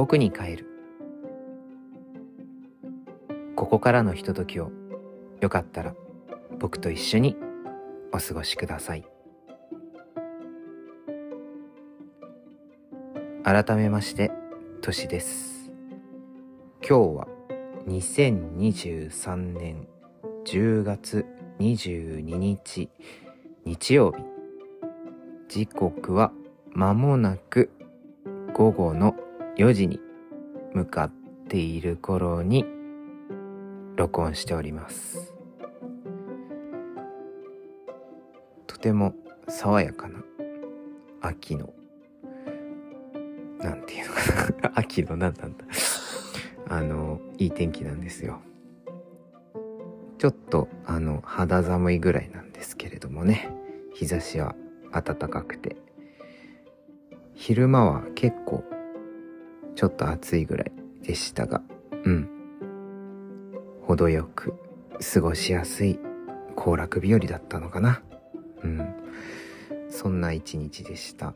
僕に帰る。ここからのひとときをよかったら僕と一緒にお過ごしください。改めましてとしです。今日は2023年10月22日日曜日。時刻は間もなく午後の4時に向かっている頃に録音しております。とても爽やかな秋のなんていうのかな。秋の何なんだ。あのいい天気なんですよ。ちょっとあの肌寒いぐらいなんですけれどもね。日差しは暖かくて。昼間は結構ちょっと暑いぐらいでしたがうん。程よく過ごしやすい行楽日和だったのかな。うん。そんな一日でした。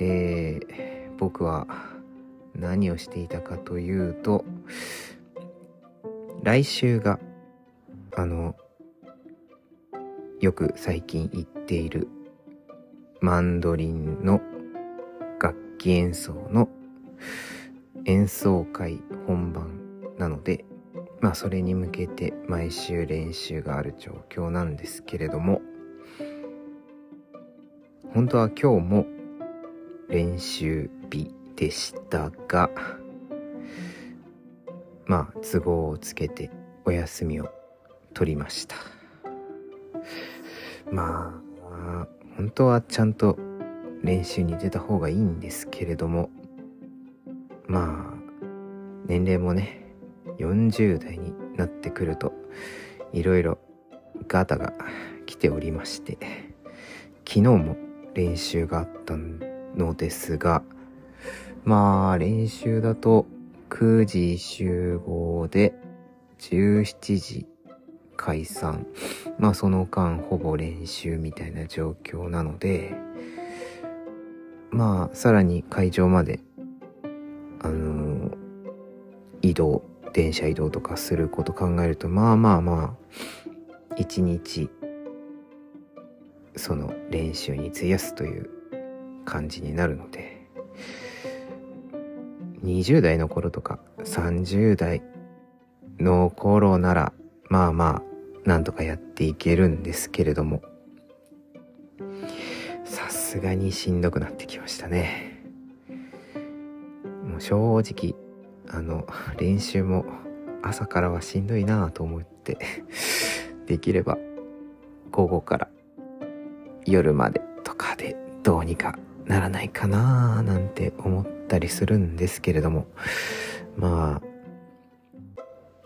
えー、僕は何をしていたかというと来週があのよく最近行っているマンドリンの楽器演奏の演奏会本番なのでまあそれに向けて毎週練習がある状況なんですけれども本当は今日も練習日でしたがまあ都合をつけてお休みを取りました。まあ本当はちゃんと練習に出た方がいいんですけれどもまあ年齢もね40代になってくるといろいろガタが来ておりまして昨日も練習があったのですがまあ練習だと9時集合で17時解散。まあその間ほぼ練習みたいな状況なのでまあさらに会場まであの、移動電車移動とかすること考えるとまあまあまあ一日その練習に費やすという感じになるので20代の頃とか30代の頃ならまあまあなんとかやっていけるんですけれどもさすがにしんどくなってきましたね。正直あの練習も朝からはしんどいなと思ってできれば午後から夜までとかでどうにかならないかななんて思ったりするんですけれどもまあ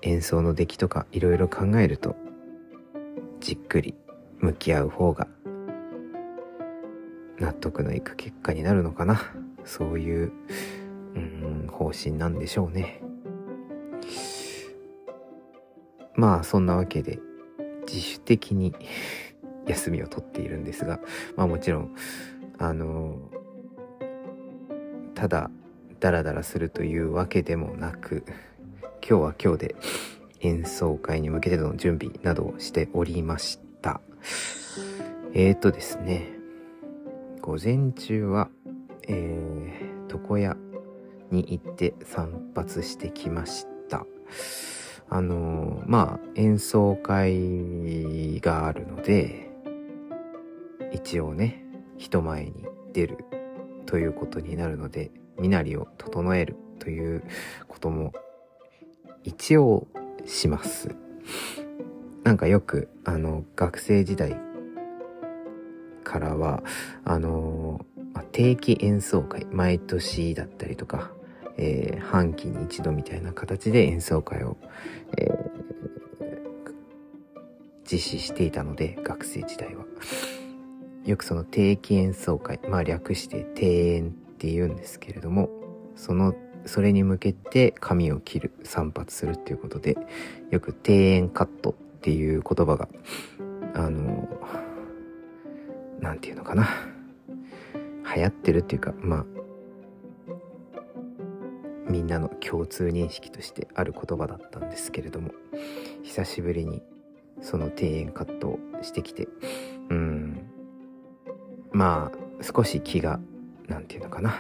演奏の出来とかいろいろ考えるとじっくり向き合う方が納得のいく結果になるのかな。そういううん方針なんでしょうね。まあそんなわけで自主的に 休みを取っているんですがまあもちろんあのただダラダラするというわけでもなく今日は今日で演奏会に向けての準備などをしておりました。えーとですね午前中はえー、床屋に行って散髪してきました。あのまあ演奏会があるので一応ね人前に出るということになるので身なりを整えるということも一応します。なんかよくあの学生時代からはあの定期演奏会毎年だったりとか、えー、半期に一度みたいな形で演奏会を、えー、実施していたので学生時代は。よくその定期演奏会まあ略して定演って言うんですけれどもそのそれに向けて髪を切る散髪するっていうことでよく庭園カットっていう言葉があの何て言うのかな。流行ってるっていうかまあみんなの共通認識としてある言葉だったんですけれども久しぶりにその庭園カットをしてきてうん。まあ少し気が何て言うのかな。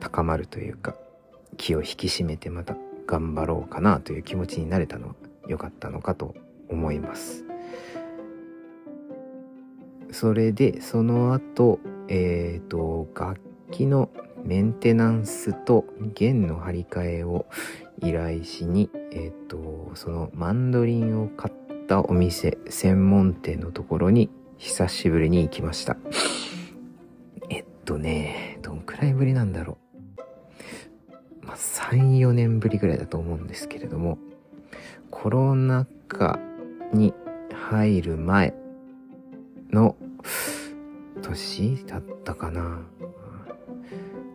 高まるというか気を引き締めてまた頑張ろうかなという気持ちになれたのは良かったのかと思います。それでその後えっ、ー、と楽器のメンテナンスと弦の張り替えを依頼しにえっ、とそのマンドリンを買ったお店専門店のところに久しぶりに行きました。えっとねどんくらいぶりなんだろう。まあ34年ぶりぐらいだと思うんですけれどもコロナ禍に入る前の年だったかな。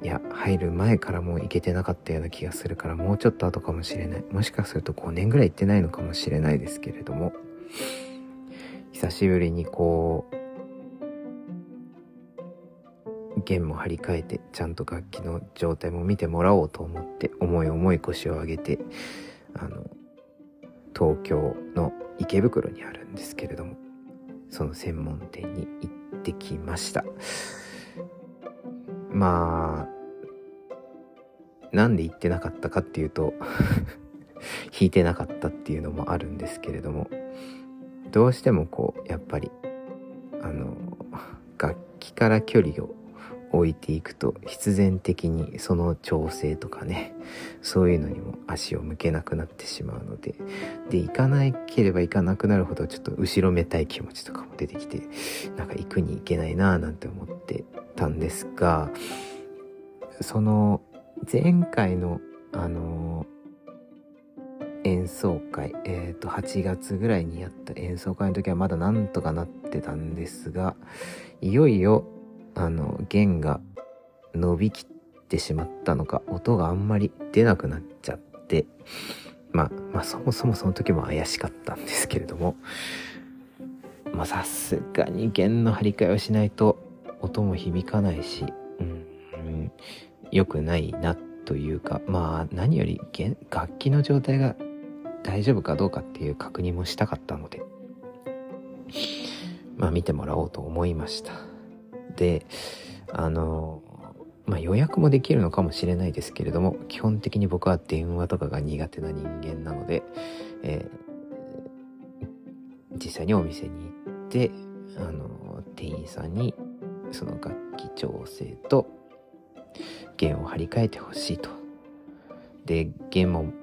いや入る前からもう行けてなかったような気がするからもうちょっと後かもしれない。もしかすると5年ぐらい行ってないのかもしれないですけれども。久しぶりにこう弦も張り替えてちゃんと楽器の状態も見てもらおうと思って思い思い腰を上げてあの東京の池袋にあるんですけれどもその専門店に行ってきました。まあなんで行ってなかったかっていうと 弾いてなかったっていうのもあるんですけれどもどうしてもこうやっぱりあの楽器から距離を置いていくと必然的にその調整とかねそういうのにも足を向けなくなってしまうのでで行かなければ行かなくなるほどちょっと後ろめたい気持ちとかも出てきてなんか行くに行けないなーなんて思ってたんですがその前回のあの演奏会えっ、ー、と8月ぐらいにやった演奏会の時はまだなんとかなってたんですがいよいよあの弦が伸びきってしまったのか音があんまり出なくなっちゃってまあまあそもそもその時も怪しかったんですけれどもまあさすがに弦の張り替えをしないと音も響かないし、うん、良くないなというかまあ何より楽器の状態が大丈夫かどうかっていう確認もしたかったのでまあ見てもらおうと思いました。であのまあ予約もできるのかもしれないですけれども基本的に僕は電話とかが苦手な人間なので、えー、実際にお店に行ってあの店員さんにその楽器調整と弦を張り替えてほしいと。で弦も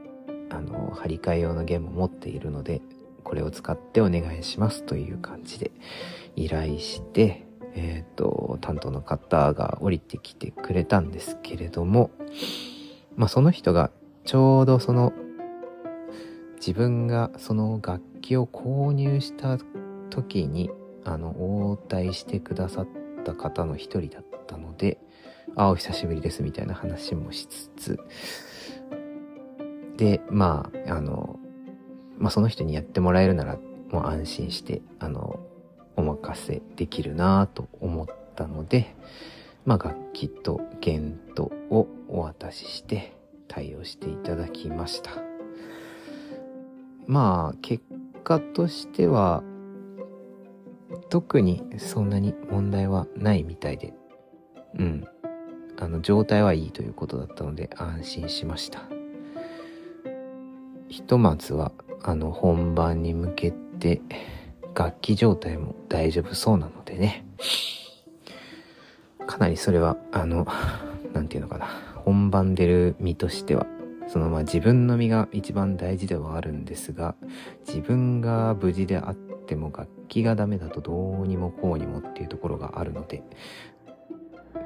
あの張り替え用の弦も持っているのでこれを使ってお願いしますという感じで依頼してえっ、ー、と、担当の方が降りてきてくれたんですけれども、まあその人がちょうどその自分がその楽器を購入した時にあの応対してくださった方の一人だったので、あ、お久しぶりですみたいな話もしつつ、で、まあ、あの、まあその人にやってもらえるならもう安心して、あの、お任せできるなと思ったので、まあ、楽器と弦とをお渡しして対応していただきました。まあ、結果としては、特にそんなに問題はないみたいで、うん。あの、状態はいいということだったので安心しました。ひとまずは、あの、本番に向けて、楽器状態も大丈夫そうなのでね。かなりそれは、あの、なんていうのかな。本番出る身としては、そのまあ自分の身が一番大事ではあるんですが、自分が無事であっても楽器がダメだとどうにもこうにもっていうところがあるので、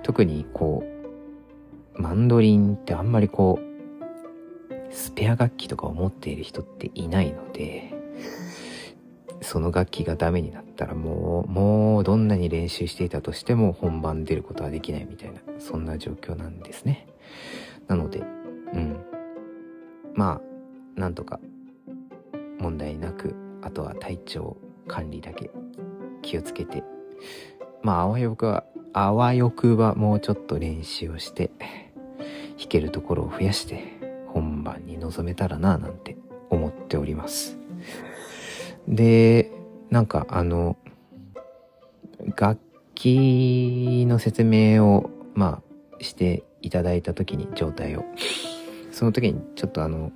特にこう、マンドリンってあんまりこう、スペア楽器とかを持っている人っていないので、その楽器がダメになったらもう、もうどんなに練習していたとしても本番出ることはできないみたいな、そんな状況なんですね。なので、うん。まあ、なんとか問題なく、あとは体調管理だけ気をつけて、まあ、あわよくは、あわよくはもうちょっと練習をして、弾けるところを増やして本番に臨めたらななんて思っております。でなんかあの楽器の説明をまあしていただいた時に状態を。その時にちょっとあの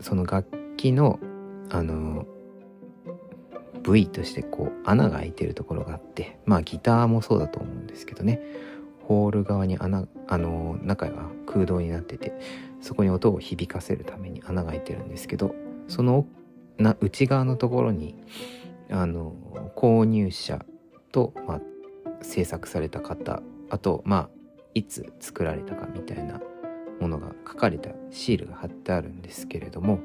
その楽器のあの部位としてこう穴が開いてるところがあってまあギターもそうだと思うんですけどね。ホール側に穴あの中が空洞になっててそこに音を響かせるために穴が開いてるんですけどそのな内側のところにあの購入者と、まあ、制作された方あとまあいつ作られたかみたいなものが書かれたシールが貼ってあるんですけれども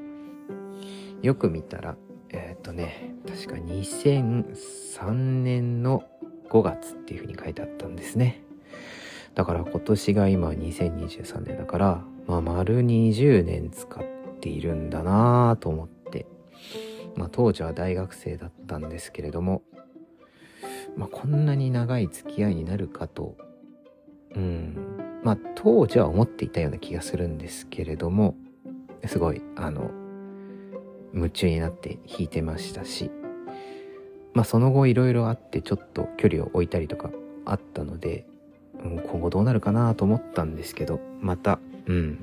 よく見たらえっ、ー、とね確か2003年の5月っていうふうに書いてあったんですね。だから今年が今2023年だからまあ丸20年使っているんだなぁと思って。まあ当時は大学生だったんですけれどもまあこんなに長い付き合いになるかと。うん。まあ当時は思っていたような気がするんですけれどもすごいあの夢中になって弾いてましたし。まあその後いろいろあってちょっと距離を置いたりとかあったので、今後どうなるかなと思ったんですけどまたうん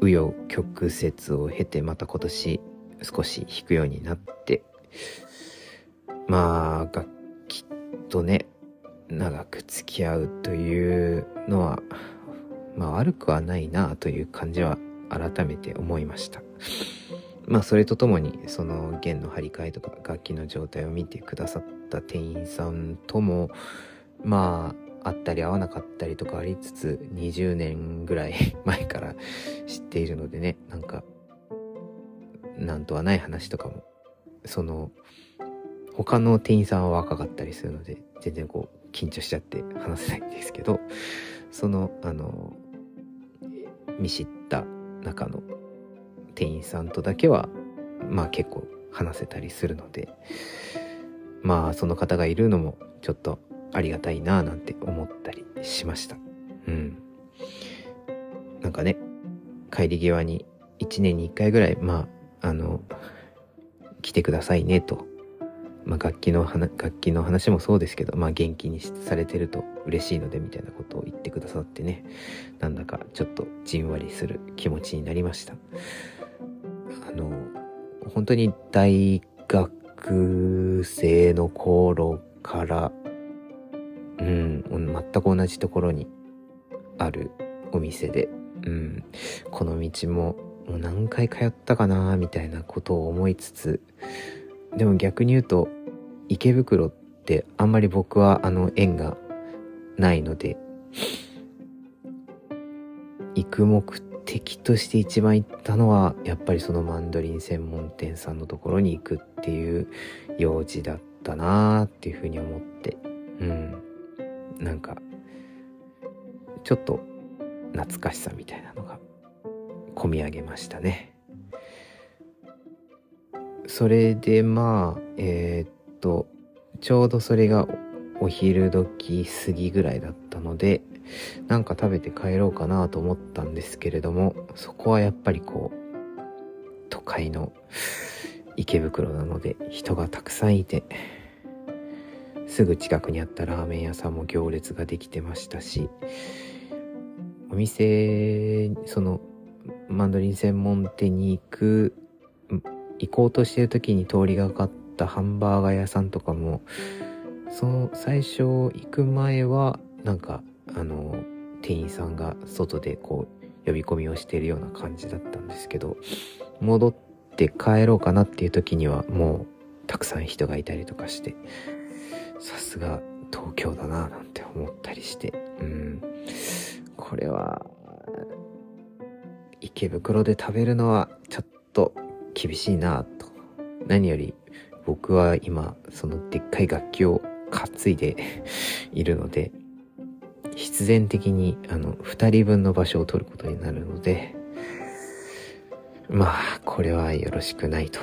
紆余曲折を経てまた今年少し弾くようになってまあ楽器とね長く付き合うというのはまあ悪くはないなという感じは改めて思いました。まあそれとともにその弦の張り替えとか楽器の状態を見てくださった店員さんともまああったり合わなかったりとかありつつ20年ぐらい 前から知っているのでねなんかなんとはない話とかもその他の店員さんは若かったりするので全然こう緊張しちゃって話せないんですけどそのあの見知った中の店員さんとだけはまあ結構話せたりするのでまあその方がいるのもちょっとありがたいなぁなんて思ったりしました。うん。なんかね帰り際に1年に1回ぐらいまああの来てくださいねと。まあ、楽器の楽器の話もそうですけど、まあ、元気にされてると嬉しいのでみたいなことを言ってくださってね。なんだかちょっとじんわりする気持ちになりました。あの本当に大学生の頃からうん。全く同じところにあるお店で、うん、この道ももう何回通ったかなみたいなことを思いつつ。でも逆に言うと池袋ってあんまり僕はあの縁がないので行く目的として一番行ったのはやっぱりそのマンドリン専門店さんのところに行くっていう用事だったなーっていうふうに思って。うん。なんかちょっと懐かしさみたいなのが込み上げましたね。それでまあえー、とちょうどそれがお昼時過ぎぐらいだったのでなんか食べて帰ろうかなと思ったんですけれどもそこはやっぱりこう都会の池袋なので人がたくさんいてすぐ近くにあったラーメン屋さんも行列ができてましたしお店そのマンドリン専門店に行く行こうとしてる時に通りがかったハンバーガー屋さんとかもその最初行く前はなんかあの店員さんが外でこう呼び込みをしているような感じだったんですけど戻って帰ろうかなっていう時にはもうたくさん人がいたりとかしてさすが東京だななんて思ったりして。うん。これは池袋で食べるのはちょっと厳しいなと。何より僕は今、そのでっかい楽器を担いで いるので、必然的に、あの、二人分の場所を取ることになるので、まあ、これはよろしくないと、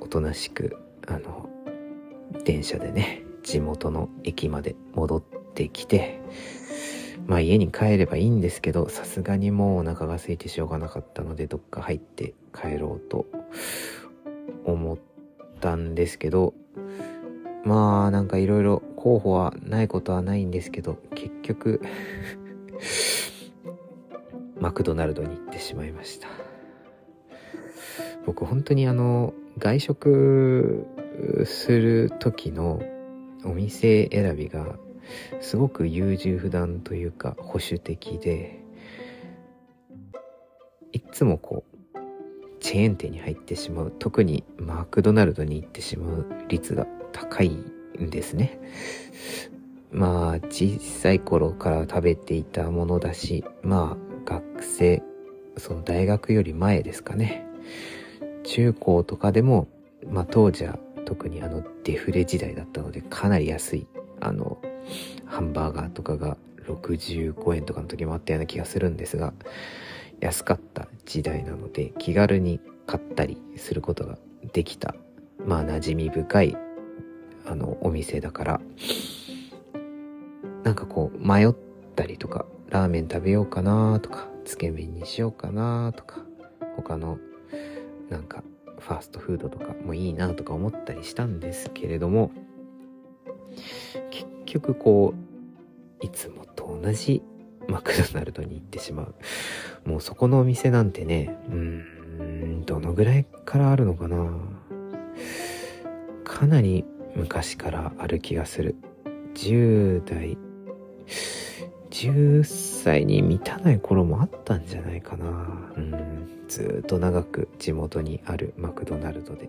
おとなしく、あの、電車でね、地元の駅まで戻ってきて、まあ家に帰ればいいんですけど、さすがにもうお腹が空いてしょうがなかったので、どっか入って帰ろうと思ったんですけど、まあなんかいろいろ候補はないことはないんですけど、結局 マクドナルドに行ってしまいました。僕本当にあの、外食する時のお店選びがすごく優柔不断というか保守的でいつもこうチェーン店に入ってしまう特にマクドナルドに行ってしまう率が高いんですね。まあ小さい頃から食べていたものだしまあ学生その大学より前ですかね。中高とかでもまあ当時は特にあのデフレ時代だったのでかなり安いあのハンバーガーとかが65円とかの時もあったような気がするんですが安かった時代なので気軽に買ったりすることができたまあ馴染み深いあのお店だからなんかこう迷ったりとかラーメン食べようかなとかつけ麺にしようかなとか他のなんかファーストフードとかもいいなとか思ったりしたんですけれども結局こういつもと同じマクドナルドに行ってしまう。もうそこのお店なんてねうーんどのぐらいからあるのかな。かなり昔からある気がする。10代10歳に満たない頃もあったんじゃないかな。うん。ずっと長く地元にあるマクドナルドで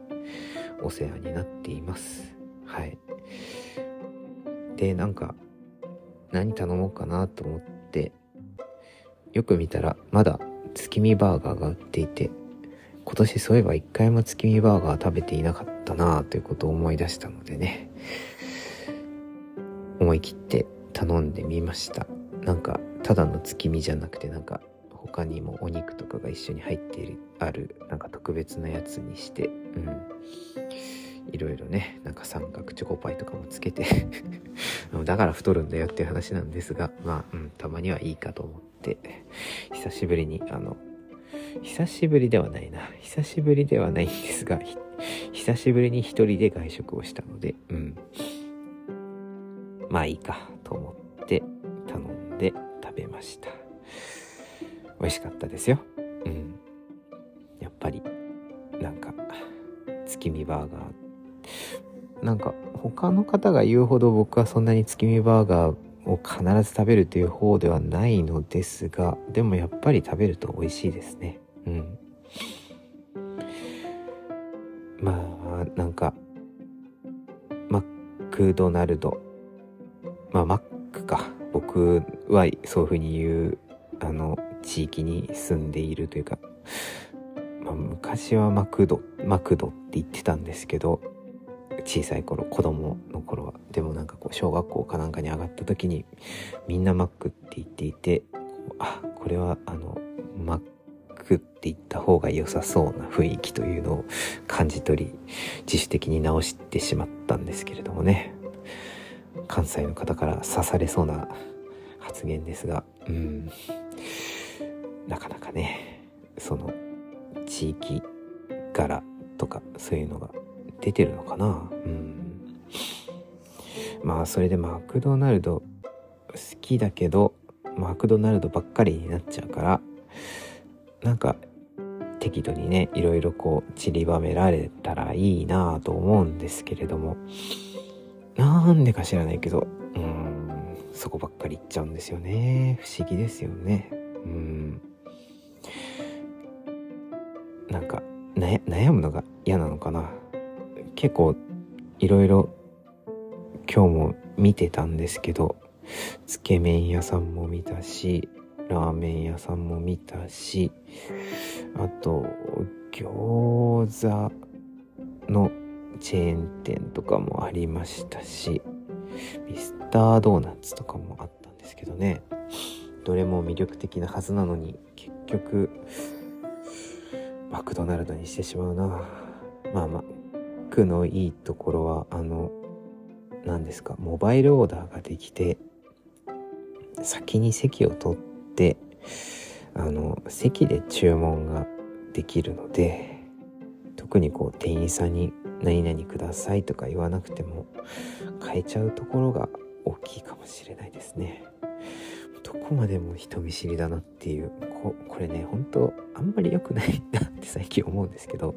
お世話になっています。はい。でなんか何頼もうかなと思ってよく見たらまだ月見バーガーが売っていて今年そういえば一回も月見バーガー食べていなかったなということを思い出したのでね思い切って頼んでみました。なんかただの月見じゃなくてなんか他にもお肉とかが一緒に入っているあるなんか特別なやつにしてうん。いろいろねなんか三角チョコパイとかもつけて。だから太るんだよっていう話なんですがまあ、うん、たまにはいいかと思って。久しぶりにあの久しぶりではないな。久しぶりではないんですが久しぶりに一人で外食をしたのでうん。まあいいかと思って頼んで食べました。美味しかったですよ。うん。やっぱりなんか月見バーガー。なんか他の方が言うほど僕はそんなに月見バーガーを必ず食べるという方ではないのですがでもやっぱり食べると美味しいですね。うん。まあなんかマックドナルド。まあマックか。僕はそういうふうに言うあの地域に住んでいるというか、まあ、昔はマクドマクドって言ってたんですけど小さい頃子供の頃は。でもなんかこう小学校かなんかに上がった時にみんなマックって言っていてあこれはあのマックって言った方が良さそうな雰囲気というのを感じ取り自主的に直してしまったんですけれどもね。関西の方から刺されそうな発言ですがうん。なかなかねその地域柄とかそういうのが出てるのかな。うん。まあそれでマクドナルド好きだけどマクドナルドばっかりになっちゃうからなんか適度にねいろいろこう散りばめられたらいいなと思うんですけれどもなんでか知らないけどうんそこばっかり行っちゃうんですよね。不思議ですよね。うん。なんか悩むのが嫌なのかな。結構いろいろ今日も見てたんですけどつけ麺屋さんも見たしラーメン屋さんも見たしあと餃子のチェーン店とかもありましたしミスタードーナツとかもあったんですけどね。どれも魅力的なはずなのに結局マクドナルドにしてしまうなまあまあクのいいところはあの何ですかモバイルオーダーができて先に席を取ってあの席で注文ができるので特にこう店員さんに「何々ください」とか言わなくても買えちゃうところが大きいかもしれないですね。どこまでも人見知りだなっていうここれね本当あんまり良くないなって 最近思うんですけど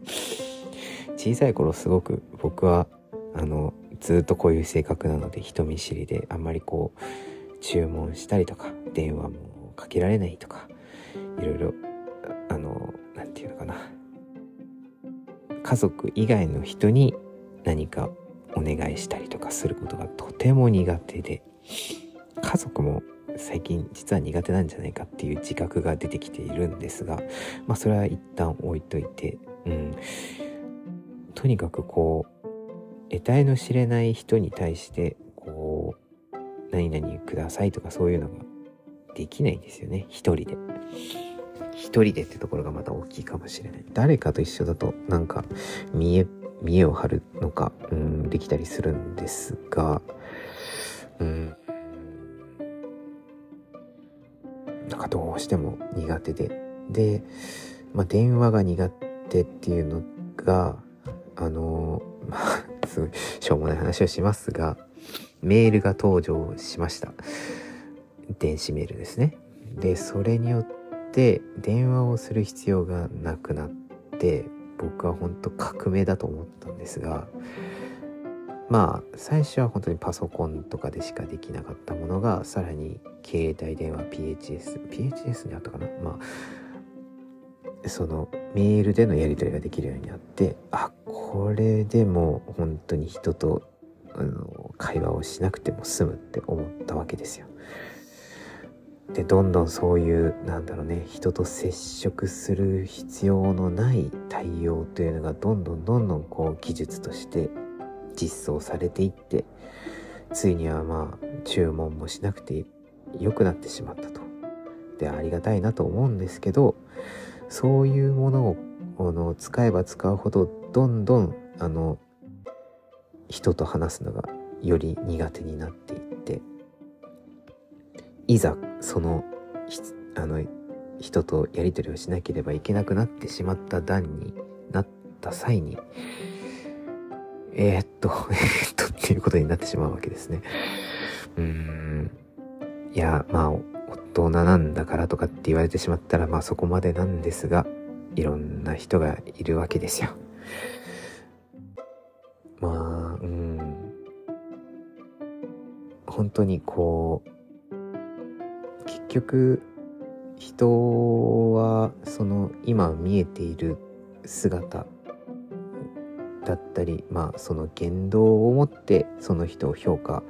小さい頃すごく僕はあのずっとこういう性格なので人見知りであんまりこう注文したりとか電話もかけられないとかいろいろあの何て言うのかな。家族以外の人に何かお願いしたりとかすることがとても苦手で家族も最近実は苦手なんじゃないかっていう自覚が出てきているんですがまあそれは一旦置いといてうん。とにかくこう得体の知れない人に対してこう何々くださいとかそういうのができないんですよね。一人で。一人でってところがまた大きいかもしれない。誰かと一緒だとなんか見え見栄を張るのか、うん、できたりするんですがうん。なんかどうしても苦手で。で、まあ、電話が苦手っていうのがあのまあ すごいしょうもない話をしますがメールが登場しました。電子メールですね。でそれによって電話をする必要がなくなって僕は本当革命だと思ったんですがまあ最初は本当にパソコンとかでしかできなかったものがさらに携帯電話 PHS PHS にあったかな？まあそのメールでのやり取りができるようになってあこれでも本当に人とあの会話をしなくても済むって思ったわけですよ。でどんどんそういうなんだろうね人と接触する必要のない対応というのがどんどんどんどんこう技術として実装されていってついにはまあ注文もしなくて良くなってしまったと。でありがたいなと思うんですけどそういうものをあの使えば使うほどどんどんあの人と話すのがより苦手になっていっていざそのあの人とやり取りをしなければいけなくなってしまった段になった際にえー、っと えー、っとっていうことになってしまうわけですね。うんいやまあ大人なんだからとかって言われてしまったらまあそこまでなんですがいろんな人がいるわけですよ。まあうん本当にこう結局人はその今見えている姿だったりまあその言動をもってその人を評価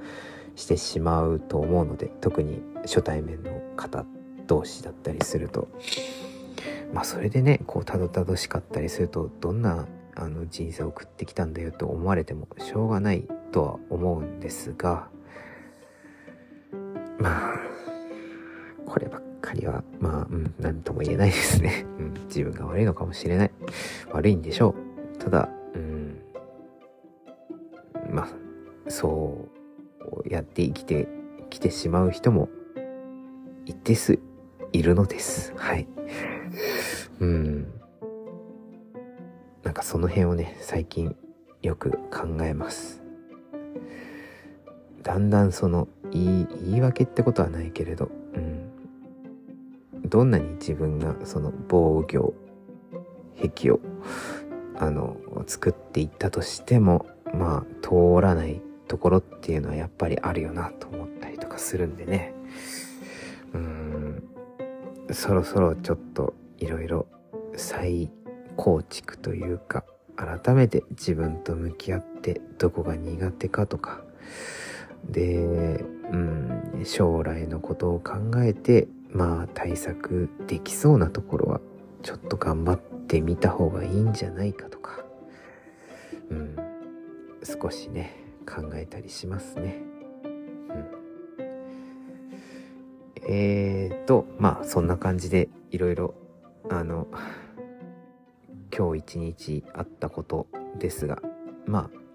してしまうと思うので特に初対面の方同士だったりすると。まあそれでねこうたどたどしかったりするとどんなあの人生を送ってきたんだよと思われてもしょうがないとは思うんですがまあこればっかりはまあうん何とも言えないですね、うん、自分が悪いのかもしれない。悪いんでしょう。ただそうやって生きてきてしまう人も一定数いるのです。はい。うん。なんかその辺をね最近よく考えます。だんだんその言い言い訳ってことはないけれど、うん、どんなに自分がその防御壁をあの作っていったとしてもまあ通らないところっていうのはやっぱりあるよなと思ったりとかするんでね。うん。そろそろちょっといろいろ再構築というか改めて自分と向き合ってどこが苦手かとか。で、うん、将来のことを考えてまあ対策できそうなところはちょっと頑張ってみた方がいいんじゃないかとか、うん、少しね。考えたりしますね。うん、えーとまあそんな感じでいろいろあの今日一日あったことですがまあ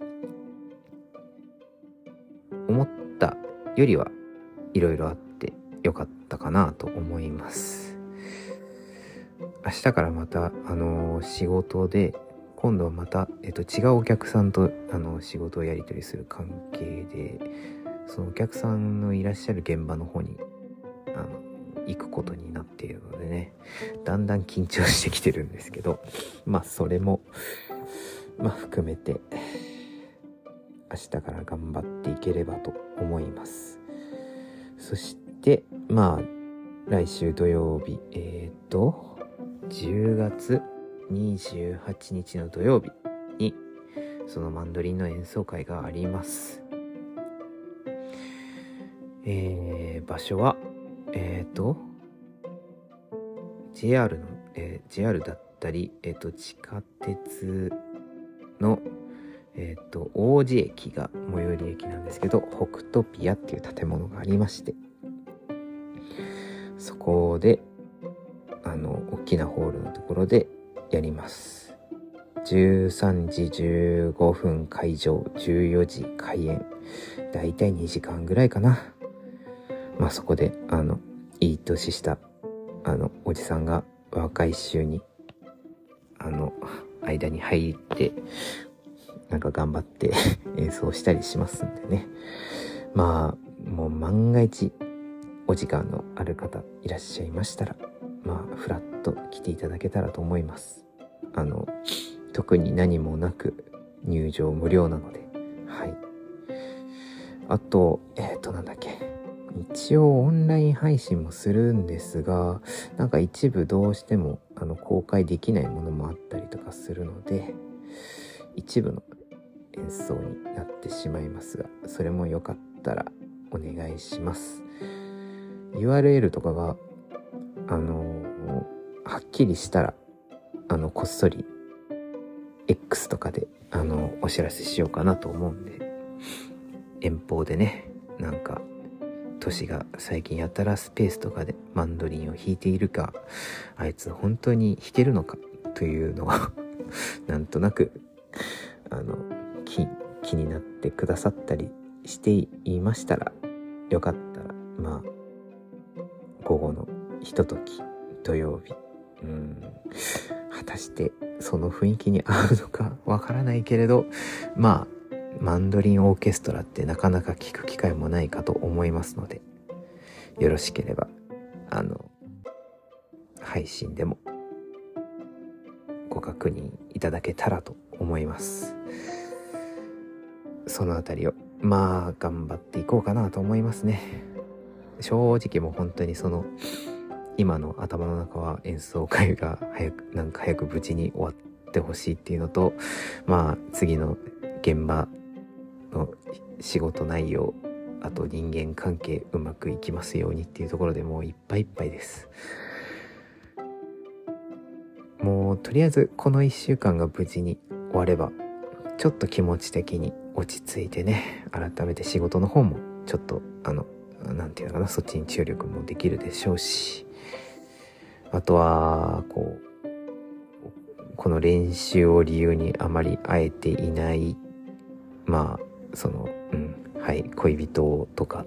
思ったよりはいろいろあって良かったかなと思います明日からまたあの仕事で今度はまた、えっと、違うお客さんとあの仕事をやり取りする関係でそのお客さんのいらっしゃる現場の方にあの行くことになっているのでねだんだん緊張してきてるんですけどまあそれもまあ含めて明日から頑張っていければと思います。そしてまあ来週土曜日えっ、と10月28日の土曜日にそのマンドリンの演奏会があります。えー、場所はえっ、ー、と JR の、えー、JR だったり、えっ、ー、と地下鉄のえっ、と王子駅が最寄り駅なんですけど北トピアっていう建物がありましてそこであの大きなホールのところでやります。13時15分会場14時開演。だいたい2時間ぐらいかな。まあそこであのいい年したあのおじさんが若い衆にあの間に入ってなんか頑張って 演奏したりしますんでね。まあもう万が一お時間のある方いらっしゃいましたらまあフラッと来ていただけたらと思います。あの特に何もなく入場無料なので。はい。あとえっ、ー、となんだっけ。一応オンライン配信もするんですがなんか一部どうしてもあの公開できないものもあったりとかするので一部の演奏になってしまいますがそれもよかったらお願いします。URL とかがあのはっきりしたらあのこっそり X とかであのお知らせしようかなと思うんで遠方でねなんか都市が最近やたらスペースとかでマンドリンを弾いているかあいつ本当に弾けるのかというのを なんとなくあの気気になってくださったりしていましたらよかったらまあ午後のひととき土曜日うん。果たしてその雰囲気に合うのかわからないけれどまあマンドリンオーケストラってなかなか聞く機会もないかと思いますのでよろしければあの配信でもご確認いただけたらと思います。そのあたりをまあ頑張っていこうかなと思いますね。正直もう本当にその今の頭の中は演奏会が早くなんか早く無事に終わってほしいっていうのとまあ次の現場の仕事内容あと人間関係うまくいきますようにっていうところでもういっぱいいっぱいです。もうとりあえずこの1週間が無事に終わればちょっと気持ち的に落ち着いてね改めて仕事の方もちょっとあの何て言うのかなそっちに注力もできるでしょうしあとはこうこの練習を理由にあまり会えていないまあそのうんはい恋人とか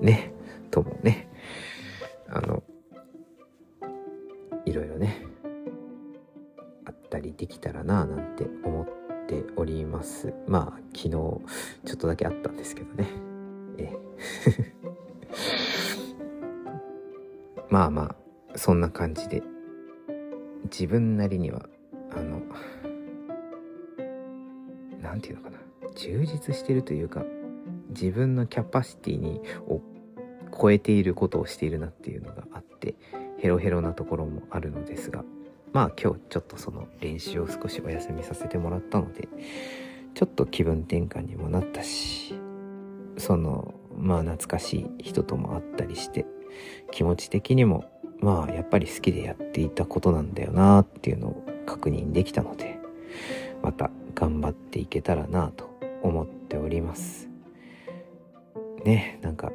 ねともねあのいろいろねあったりできたらななんて思っております。まあ昨日ちょっとだけあったんですけどね。え。まあまあそんな感じで。自分なりにはあの何て言うのかな。充実してるというか自分のキャパシティにを超えていることをしているなっていうのがあってヘロヘロなところもあるのですがまあ今日ちょっとその練習を少しお休みさせてもらったのでちょっと気分転換にもなったしそのまあ懐かしい人とも会ったりして気持ち的にもまあやっぱり好きでやっていたことなんだよなっていうのを確認できたのでまた頑張っていけたらなと思っております。ねなんか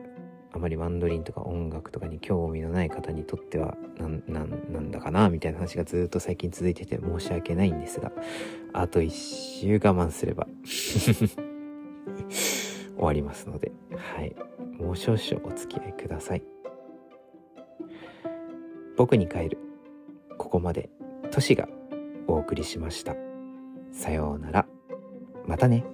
あまりマンドリンとか音楽とかに興味のない方にとってはなんだかなみたいな話がずっと最近続いてて申し訳ないんですがあと1週我慢すれば 終わりますのではい。もう少々お付き合いください。僕に帰る。ここまでトシがお送りしました。さようなら。またね。